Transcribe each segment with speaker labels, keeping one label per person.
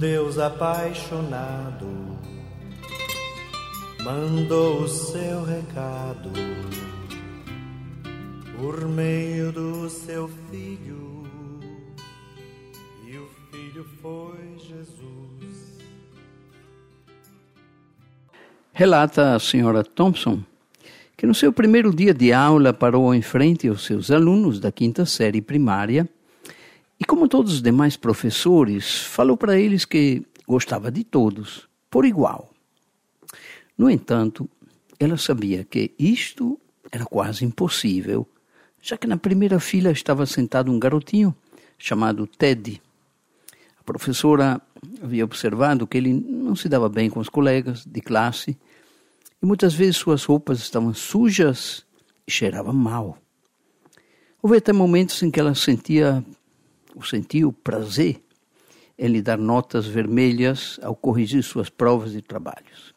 Speaker 1: Deus apaixonado mandou o seu recado por meio do seu filho, e o filho foi Jesus.
Speaker 2: Relata a senhora Thompson que no seu primeiro dia de aula parou em frente aos seus alunos da quinta série primária e, como todos os demais professores, falou para eles que gostava de todos, por igual. No entanto, ela sabia que isto era quase impossível, já que na primeira fila estava sentado um garotinho chamado Ted. A professora havia observado que ele não se dava bem com os colegas de classe e muitas vezes suas roupas estavam sujas e cheiravam mal. Houve até momentos em que ela sentia, ou sentiu prazer em lhe dar notas vermelhas ao corrigir suas provas e trabalhos.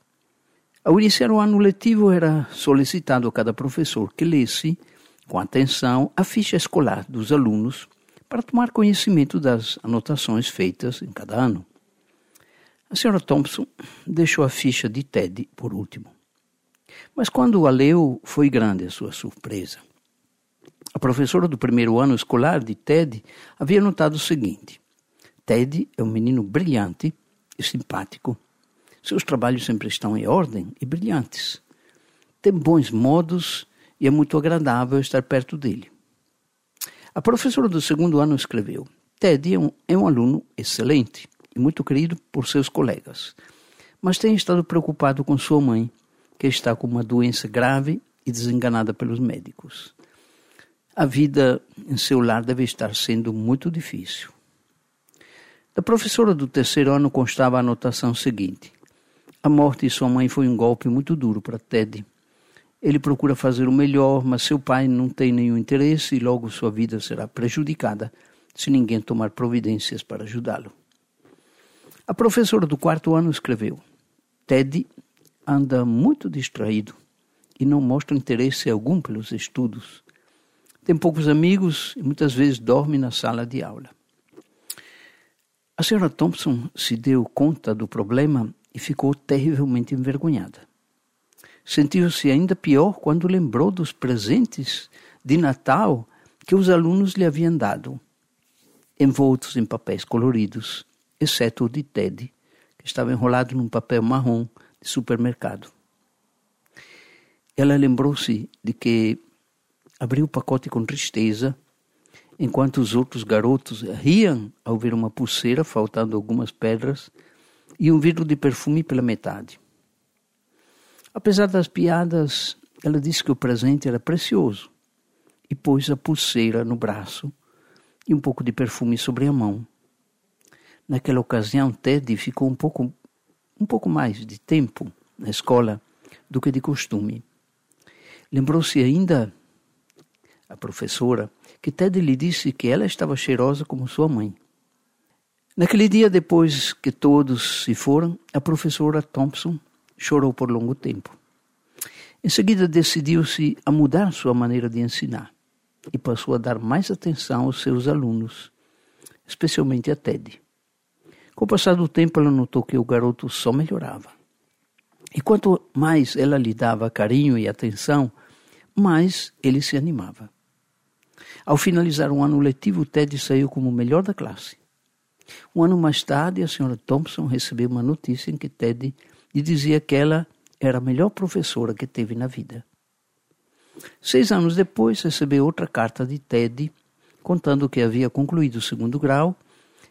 Speaker 2: Ao iniciar o ano letivo, era solicitado a cada professor que lesse, com atenção, a ficha escolar dos alunos para tomar conhecimento das anotações feitas em cada ano. A senhora Thompson deixou a ficha de Ted por último. Mas quando a leu, foi grande a sua surpresa. A professora do primeiro ano escolar de Ted havia notado o seguinte: Ted é um menino brilhante e simpático. Seus trabalhos sempre estão em ordem e brilhantes. Tem bons modos e é muito agradável estar perto dele. A professora do segundo ano escreveu: Ted é um, é um aluno excelente e muito querido por seus colegas, mas tem estado preocupado com sua mãe que está com uma doença grave e desenganada pelos médicos. A vida em seu lar deve estar sendo muito difícil. Da professora do terceiro ano constava a anotação seguinte: A morte de sua mãe foi um golpe muito duro para Ted. Ele procura fazer o melhor, mas seu pai não tem nenhum interesse e logo sua vida será prejudicada se ninguém tomar providências para ajudá-lo. A professora do quarto ano escreveu: Ted anda muito distraído e não mostra interesse algum pelos estudos. Tem poucos amigos e muitas vezes dorme na sala de aula. A senhora Thompson se deu conta do problema e ficou terrivelmente envergonhada. Sentiu-se ainda pior quando lembrou dos presentes de Natal que os alunos lhe haviam dado, envoltos em papéis coloridos, exceto o de Ted, que estava enrolado num papel marrom de supermercado. Ela lembrou-se de que abriu o pacote com tristeza, enquanto os outros garotos riam ao ver uma pulseira faltando algumas pedras e um vidro de perfume pela metade. Apesar das piadas, ela disse que o presente era precioso e pôs a pulseira no braço e um pouco de perfume sobre a mão. Naquela ocasião, Ted ficou um pouco um pouco mais de tempo na escola do que de costume. Lembrou-se ainda a professora que Ted lhe disse que ela estava cheirosa como sua mãe. Naquele dia, depois que todos se foram, a professora Thompson chorou por longo tempo. Em seguida, decidiu-se a mudar sua maneira de ensinar e passou a dar mais atenção aos seus alunos, especialmente a Ted. Com o passar do tempo, ela notou que o garoto só melhorava. E quanto mais ela lhe dava carinho e atenção, mais ele se animava. Ao finalizar um ano letivo, Ted saiu como o melhor da classe. Um ano mais tarde, a senhora Thompson recebeu uma notícia em que Ted lhe dizia que ela era a melhor professora que teve na vida. Seis anos depois, recebeu outra carta de Ted contando que havia concluído o segundo grau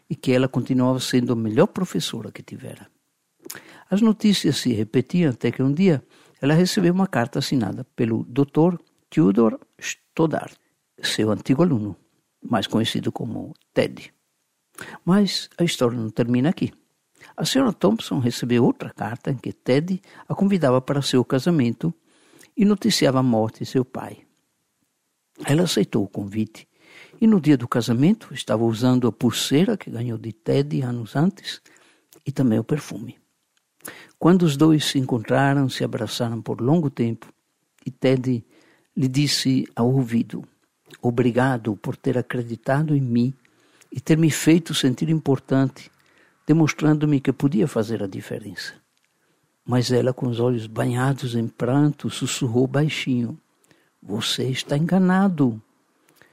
Speaker 2: e que ela continuava sendo a melhor professora que tivera. As notícias se repetiam até que um dia ela recebeu uma carta assinada pelo Dr. Theodor Stoddard, seu antigo aluno, mais conhecido como Ted. Mas a história não termina aqui. A senhora Thompson recebeu outra carta em que Ted a convidava para seu casamento e noticiava a morte de seu pai. Ela aceitou o convite e no dia do casamento estava usando a pulseira que ganhou de Ted anos antes e também o perfume. Quando os dois se encontraram, se abraçaram por longo tempo e Ted lhe disse ao ouvido: Obrigado por ter acreditado em mim e ter me feito sentir importante, demonstrando-me que podia fazer a diferença. Mas ela, com os olhos banhados em pranto, sussurrou baixinho: Você está enganado.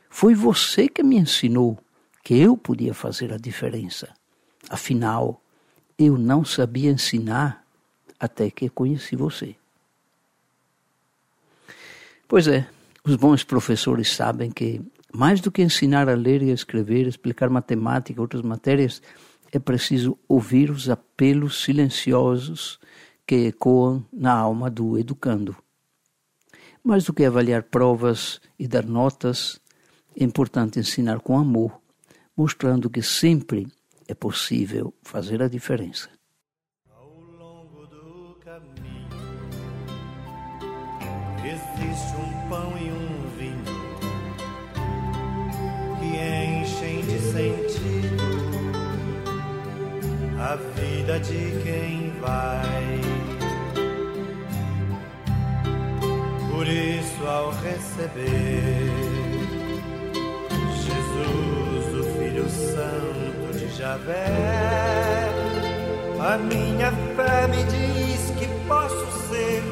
Speaker 2: Foi você que me ensinou que eu podia fazer a diferença. Afinal, eu não sabia ensinar até que conheci você. Pois é, os bons professores sabem que, mais do que ensinar a ler e a escrever, explicar matemática e outras matérias, é preciso ouvir os apelos silenciosos que ecoam na alma do educando. Mais do que avaliar provas e dar notas, é importante ensinar com amor, mostrando que sempre é possível fazer a diferença.
Speaker 1: Ao longo do caminho existe um pão e um vinho que enchem de sentido a vida de quem vai. Por isso, ao receber Jesus, o Filho Santo Javé, a minha fé me diz que posso ser